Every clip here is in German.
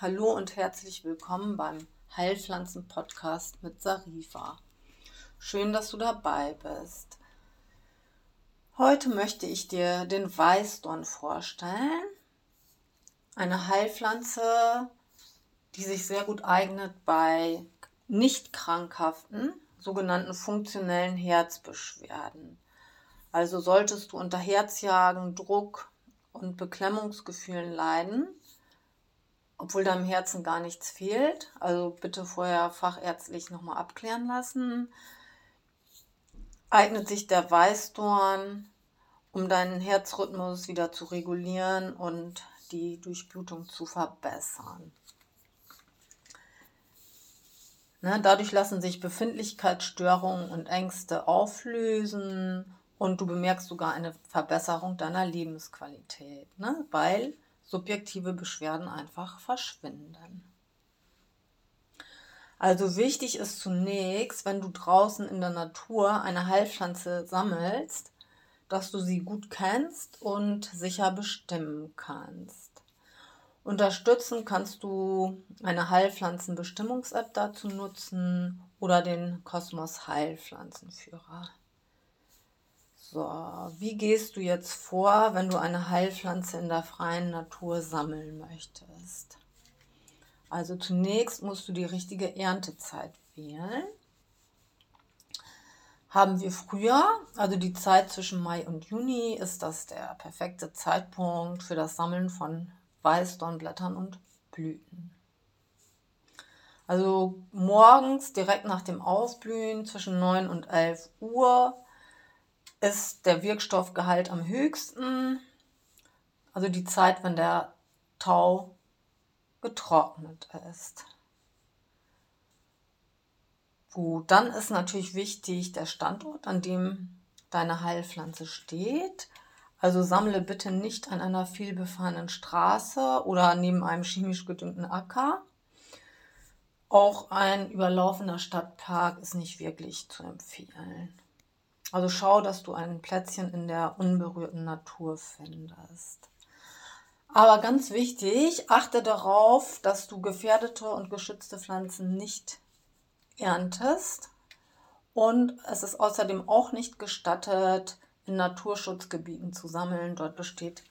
Hallo und herzlich willkommen beim Heilpflanzen-Podcast mit Sarifa. Schön, dass du dabei bist. Heute möchte ich dir den Weißdorn vorstellen. Eine Heilpflanze, die sich sehr gut eignet bei nicht krankhaften, sogenannten funktionellen Herzbeschwerden. Also solltest du unter Herzjagen, Druck und Beklemmungsgefühlen leiden, obwohl deinem Herzen gar nichts fehlt. Also bitte vorher fachärztlich nochmal abklären lassen. Eignet sich der Weißdorn, um deinen Herzrhythmus wieder zu regulieren und die Durchblutung zu verbessern. Ne, dadurch lassen sich Befindlichkeitsstörungen und Ängste auflösen und du bemerkst sogar eine Verbesserung deiner Lebensqualität, ne, weil subjektive Beschwerden einfach verschwinden. Also wichtig ist zunächst, wenn du draußen in der Natur eine Heilpflanze sammelst, dass du sie gut kennst und sicher bestimmen kannst. Unterstützen kannst du eine Heilpflanzenbestimmungs-App dazu nutzen oder den Kosmos Heilpflanzenführer. So, wie gehst du jetzt vor, wenn du eine Heilpflanze in der freien Natur sammeln möchtest? Also zunächst musst du die richtige Erntezeit wählen. Haben wir früher, also die Zeit zwischen Mai und Juni, ist das der perfekte Zeitpunkt für das Sammeln von Weißdornblättern und Blüten. Also morgens direkt nach dem Aufblühen zwischen 9 und 11 Uhr ist der Wirkstoffgehalt am höchsten, also die Zeit, wenn der Tau getrocknet ist. Gut, dann ist natürlich wichtig der Standort, an dem deine Heilpflanze steht. Also sammle bitte nicht an einer vielbefahrenen Straße oder neben einem chemisch gedüngten Acker. Auch ein überlaufener Stadtpark ist nicht wirklich zu empfehlen. Also schau, dass du ein Plätzchen in der unberührten Natur findest. Aber ganz wichtig, achte darauf, dass du gefährdete und geschützte Pflanzen nicht erntest. Und es ist außerdem auch nicht gestattet, in Naturschutzgebieten zu sammeln. Dort besteht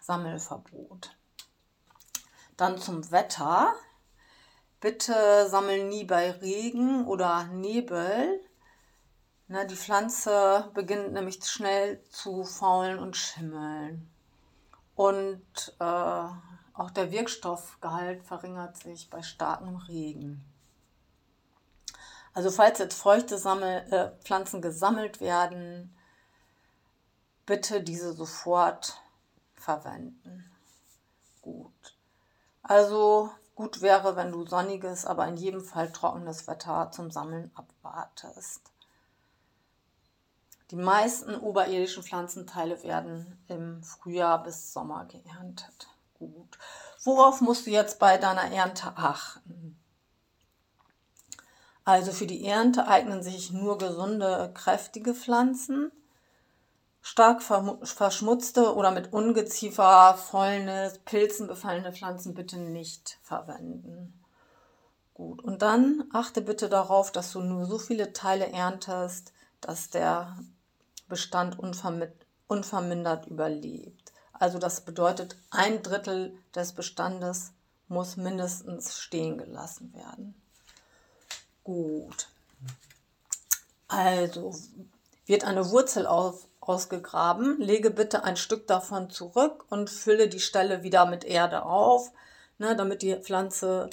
Sammelverbot. Dann zum Wetter. Bitte sammel nie bei Regen oder Nebel, Ne, die Pflanze beginnt nämlich schnell zu faulen und schimmeln. Und äh, auch der Wirkstoffgehalt verringert sich bei starkem Regen. Also falls jetzt feuchte Sammel, äh, Pflanzen gesammelt werden, bitte diese sofort verwenden. Gut. Also gut wäre, wenn du sonniges, aber in jedem Fall trockenes Wetter zum Sammeln abwartest. Die meisten oberirdischen Pflanzenteile werden im Frühjahr bis Sommer geerntet. Gut. Worauf musst du jetzt bei deiner Ernte achten? Also für die Ernte eignen sich nur gesunde, kräftige Pflanzen. Stark verschmutzte oder mit Ungeziefer, Fäulnis, Pilzen befallene Pflanzen bitte nicht verwenden. Gut, und dann achte bitte darauf, dass du nur so viele Teile erntest, dass der Bestand unvermindert überlebt. Also das bedeutet, ein Drittel des Bestandes muss mindestens stehen gelassen werden. Gut. Also wird eine Wurzel auf, ausgegraben, lege bitte ein Stück davon zurück und fülle die Stelle wieder mit Erde auf, ne, damit die Pflanze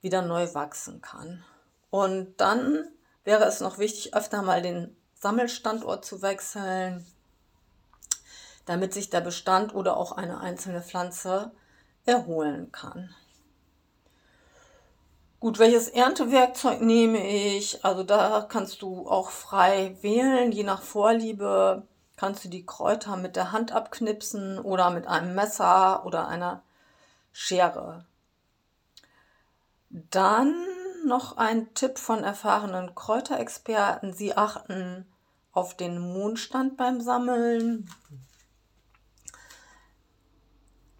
wieder neu wachsen kann. Und dann wäre es noch wichtig, öfter mal den Sammelstandort zu wechseln, damit sich der Bestand oder auch eine einzelne Pflanze erholen kann. Gut, welches Erntewerkzeug nehme ich? Also da kannst du auch frei wählen, je nach Vorliebe kannst du die Kräuter mit der Hand abknipsen oder mit einem Messer oder einer Schere. Dann noch ein Tipp von erfahrenen Kräuterexperten. Sie achten auf den Mondstand beim Sammeln.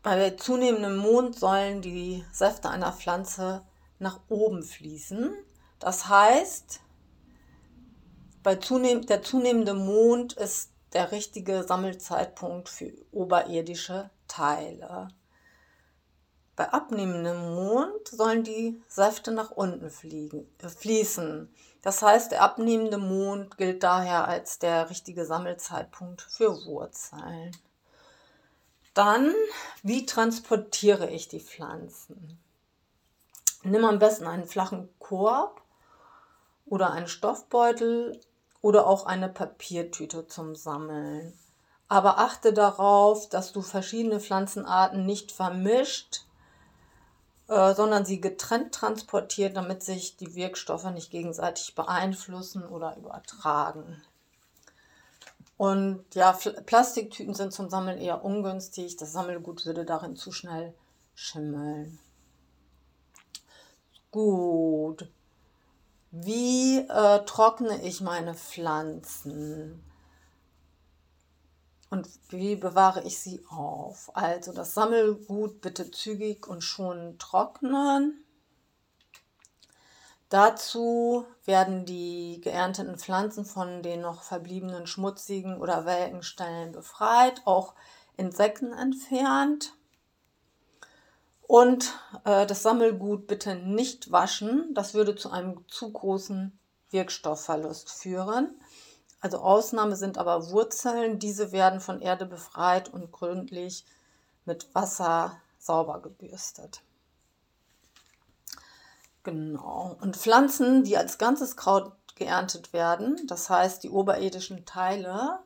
Bei zunehmendem Mond sollen die Säfte einer Pflanze nach oben fließen. Das heißt, bei zunehm der zunehmende Mond ist der richtige Sammelzeitpunkt für oberirdische Teile. Bei abnehmendem Mond sollen die Säfte nach unten fliegen, äh, fließen. Das heißt, der abnehmende Mond gilt daher als der richtige Sammelzeitpunkt für Wurzeln. Dann, wie transportiere ich die Pflanzen? Nimm am besten einen flachen Korb oder einen Stoffbeutel oder auch eine Papiertüte zum Sammeln. Aber achte darauf, dass du verschiedene Pflanzenarten nicht vermischt, äh, sondern sie getrennt transportiert, damit sich die Wirkstoffe nicht gegenseitig beeinflussen oder übertragen. Und ja, Plastiktüten sind zum Sammeln eher ungünstig. Das Sammelgut würde darin zu schnell schimmeln. Gut. Wie äh, trockne ich meine Pflanzen? Und wie bewahre ich sie auf? Also das Sammelgut bitte zügig und schon trocknen. Dazu werden die geernteten Pflanzen von den noch verbliebenen schmutzigen oder welken Stellen befreit, auch Insekten entfernt. Und äh, das Sammelgut bitte nicht waschen. Das würde zu einem zu großen Wirkstoffverlust führen. Also Ausnahme sind aber Wurzeln. Diese werden von Erde befreit und gründlich mit Wasser sauber gebürstet. Genau. Und Pflanzen, die als ganzes Kraut geerntet werden, das heißt die oberirdischen Teile,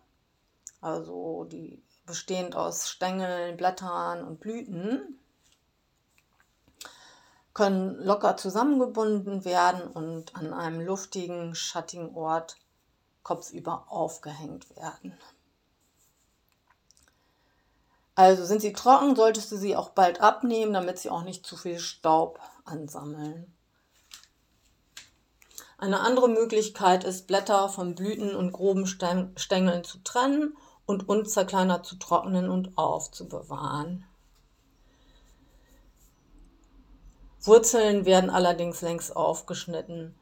also die bestehend aus Stängeln, Blättern und Blüten, können locker zusammengebunden werden und an einem luftigen, schattigen Ort kopfüber aufgehängt werden. Also sind sie trocken, solltest du sie auch bald abnehmen, damit sie auch nicht zu viel Staub ansammeln. Eine andere Möglichkeit ist, Blätter von Blüten und groben Stängeln zu trennen und unzerkleinert zu trocknen und aufzubewahren. Wurzeln werden allerdings längst aufgeschnitten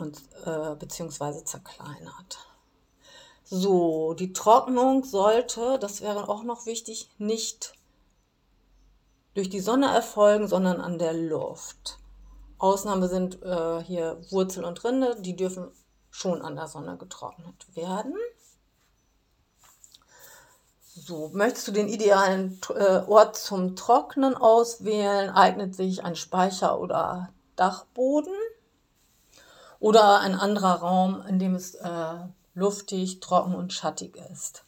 und äh, beziehungsweise zerkleinert. So, die Trocknung sollte, das wäre auch noch wichtig, nicht durch die Sonne erfolgen, sondern an der Luft. Ausnahme sind äh, hier Wurzel und Rinde, die dürfen schon an der Sonne getrocknet werden. So, möchtest du den idealen äh, Ort zum Trocknen auswählen, eignet sich ein Speicher oder Dachboden oder ein anderer Raum, in dem es äh, luftig, trocken und schattig ist.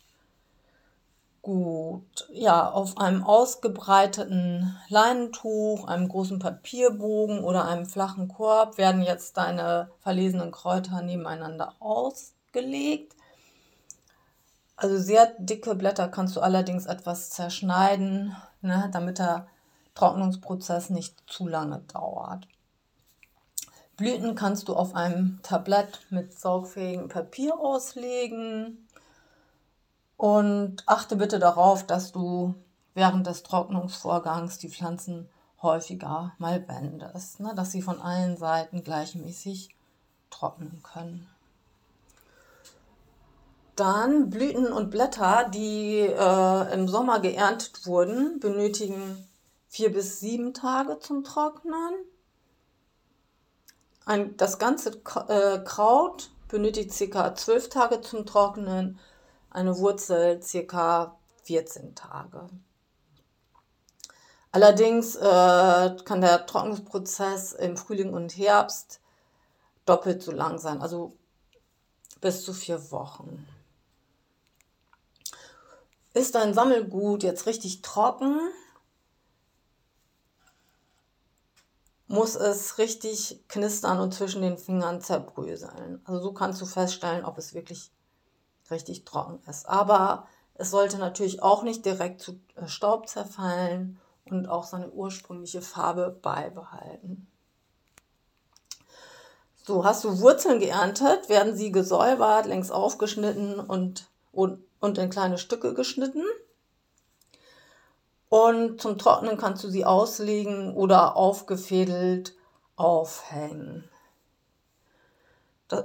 Gut, ja, auf einem ausgebreiteten Leinentuch, einem großen Papierbogen oder einem flachen Korb werden jetzt deine verlesenen Kräuter nebeneinander ausgelegt. Also sehr dicke Blätter kannst du allerdings etwas zerschneiden, ne, damit der Trocknungsprozess nicht zu lange dauert. Blüten kannst du auf einem Tablett mit saugfähigem Papier auslegen. Und achte bitte darauf, dass du während des Trocknungsvorgangs die Pflanzen häufiger mal wendest, ne, dass sie von allen Seiten gleichmäßig trocknen können. Dann Blüten und Blätter, die äh, im Sommer geerntet wurden, benötigen vier bis sieben Tage zum Trocknen. Ein, das ganze äh, Kraut benötigt ca. zwölf Tage zum Trocknen, eine Wurzel ca. 14 Tage. Allerdings äh, kann der Trocknungsprozess im Frühling und Herbst doppelt so lang sein, also bis zu vier Wochen. Ist dein Sammelgut jetzt richtig trocken, muss es richtig knistern und zwischen den Fingern zerbröseln. Also so kannst du feststellen, ob es wirklich richtig trocken ist. Aber es sollte natürlich auch nicht direkt zu äh, Staub zerfallen und auch seine ursprüngliche Farbe beibehalten. So, hast du Wurzeln geerntet, werden sie gesäubert, längs aufgeschnitten und, und und in kleine Stücke geschnitten. Und zum Trocknen kannst du sie auslegen oder aufgefädelt aufhängen.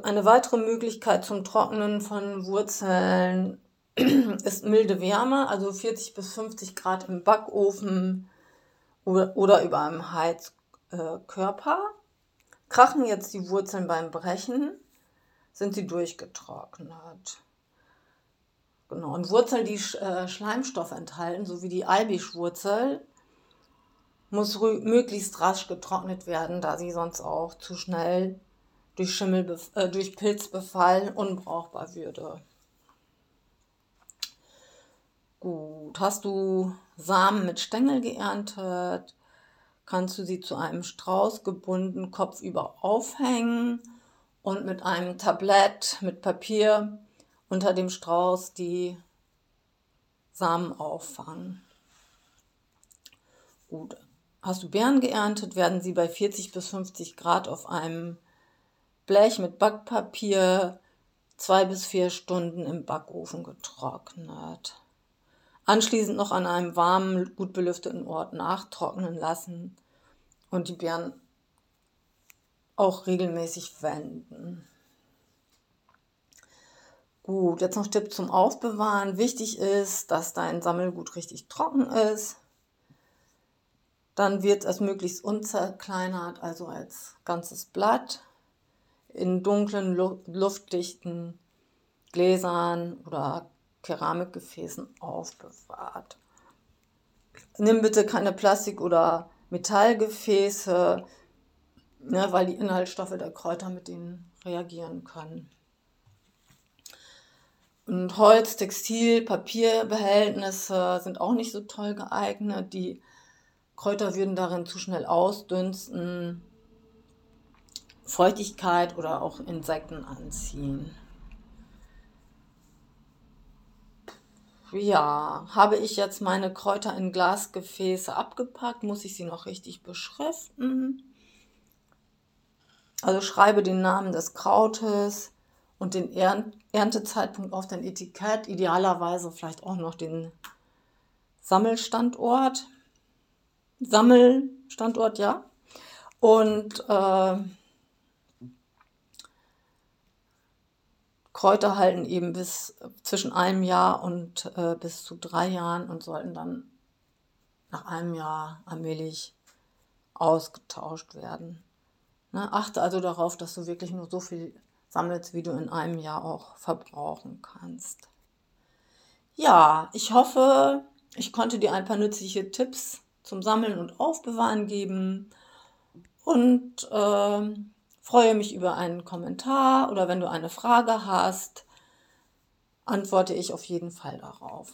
Eine weitere Möglichkeit zum Trocknen von Wurzeln ist milde Wärme, also 40 bis 50 Grad im Backofen oder, über einem Heizkörper. Krachen jetzt die Wurzeln beim Brechen, sind sie durchgetrocknet. Genau, und Wurzeln, die äh, Schleimstoff enthalten, so wie die Eibischwurzel, muss möglichst rasch getrocknet werden, da sie sonst auch zu schnell durch, Schimmel, äh, durch Pilzbefall unbrauchbar würde. Gut, hast du Samen mit Stängel geerntet, kannst du sie zu einem Strauß gebunden kopfüber aufhängen und mit einem Tablett mit Papier unter dem Strauß die Samen auffangen. Gut, hast du Beeren geerntet, werden sie bei 40 bis 50 Grad auf einem Blech mit Backpapier zwei bis vier Stunden im Backofen getrocknet. Anschließend noch an einem warmen, gut belüfteten Ort nachtrocknen lassen und die Beeren auch regelmäßig wenden. Gut, jetzt noch Tipp zum Aufbewahren. Wichtig ist, dass dein Sammelgut richtig trocken ist. Dann wird es möglichst unzerkleinert, also als ganzes Blatt, in dunklen, luftdichten Gläsern oder Keramikgefäßen aufbewahrt. Nimm bitte keine Plastik- oder Metallgefäße, ne, weil die Inhaltsstoffe der Kräuter mit denen reagieren können. Und Holz, Textil, Papierbehältnisse sind auch nicht so toll geeignet. Die Kräuter würden darin zu schnell ausdünsten, Feuchtigkeit oder auch Insekten anziehen. Ja, habe ich jetzt meine Kräuter in Glasgefäße abgepackt, muss ich sie noch richtig beschriften. Also schreibe den Namen des Krautes und den Erntezeitpunkt auf dein Etikett, idealerweise vielleicht auch noch den Sammelstandort. Sammelstandort, ja. Und äh, Kräuter halten eben bis zwischen einem Jahr und äh, bis zu drei Jahren und sollten dann nach einem Jahr allmählich ausgetauscht werden. Ne? Achte also darauf, dass du wirklich nur so viel sammelst, wie du in einem Jahr auch verbrauchen kannst. Ja, ich hoffe, ich konnte dir ein paar nützliche Tipps zum Sammeln und Aufbewahren geben und äh, freue mich über einen Kommentar oder wenn du eine Frage hast, antworte ich auf jeden Fall darauf.